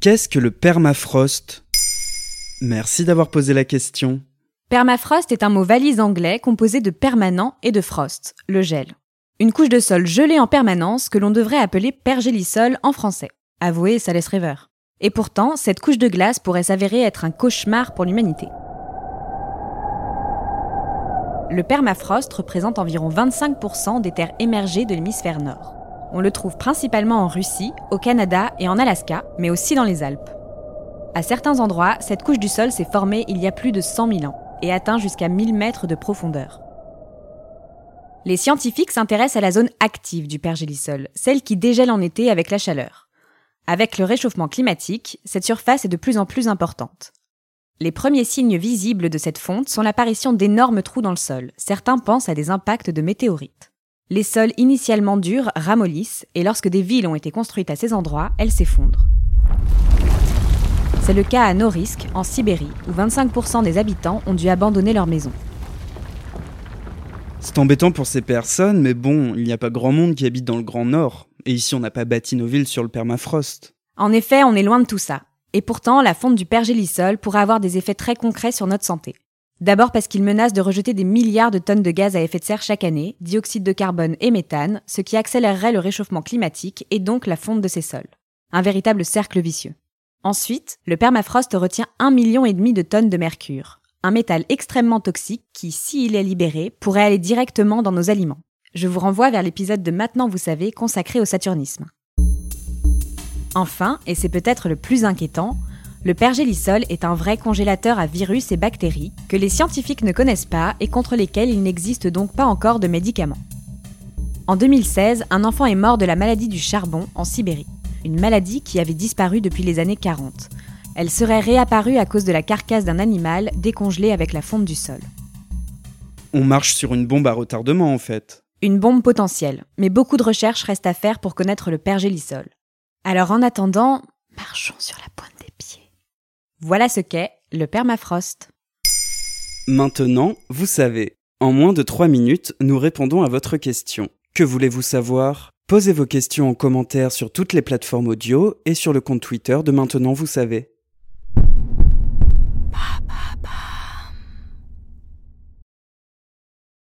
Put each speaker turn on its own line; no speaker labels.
Qu'est-ce que le permafrost? Merci d'avoir posé la question.
Permafrost est un mot valise anglais composé de permanent et de frost, le gel. Une couche de sol gelée en permanence que l'on devrait appeler pergélisol en français. Avouez, ça laisse rêveur. Et pourtant, cette couche de glace pourrait s'avérer être un cauchemar pour l'humanité. Le permafrost représente environ 25% des terres émergées de l'hémisphère nord. On le trouve principalement en Russie, au Canada et en Alaska, mais aussi dans les Alpes. À certains endroits, cette couche du sol s'est formée il y a plus de 100 000 ans et atteint jusqu'à 1000 mètres de profondeur. Les scientifiques s'intéressent à la zone active du pergélisol, celle qui dégèle en été avec la chaleur. Avec le réchauffement climatique, cette surface est de plus en plus importante. Les premiers signes visibles de cette fonte sont l'apparition d'énormes trous dans le sol. Certains pensent à des impacts de météorites. Les sols initialement durs ramollissent et lorsque des villes ont été construites à ces endroits, elles s'effondrent. C'est le cas à Norisk, en Sibérie, où 25% des habitants ont dû abandonner leur maison.
C'est embêtant pour ces personnes, mais bon, il n'y a pas grand monde qui habite dans le Grand Nord. Et ici, on n'a pas bâti nos villes sur le permafrost.
En effet, on est loin de tout ça. Et pourtant, la fonte du pergélisol pourrait avoir des effets très concrets sur notre santé. D'abord parce qu'il menace de rejeter des milliards de tonnes de gaz à effet de serre chaque année, dioxyde de carbone et méthane, ce qui accélérerait le réchauffement climatique et donc la fonte de ces sols. Un véritable cercle vicieux. Ensuite, le permafrost retient un million et demi de tonnes de mercure, un métal extrêmement toxique qui, s'il est libéré, pourrait aller directement dans nos aliments. Je vous renvoie vers l'épisode de Maintenant vous savez consacré au saturnisme. Enfin, et c'est peut-être le plus inquiétant, le pergélisol est un vrai congélateur à virus et bactéries que les scientifiques ne connaissent pas et contre lesquels il n'existe donc pas encore de médicaments. En 2016, un enfant est mort de la maladie du charbon en Sibérie, une maladie qui avait disparu depuis les années 40. Elle serait réapparue à cause de la carcasse d'un animal décongelé avec la fonte du sol.
On marche sur une bombe à retardement en fait.
Une bombe potentielle, mais beaucoup de recherches restent à faire pour connaître le pergélisol. Alors en attendant, marchons sur la pointe des pieds. Voilà ce qu'est le permafrost.
Maintenant, vous savez. En moins de 3 minutes, nous répondons à votre question. Que voulez-vous savoir? Posez vos questions en commentaire sur toutes les plateformes audio et sur le compte Twitter de Maintenant, vous savez.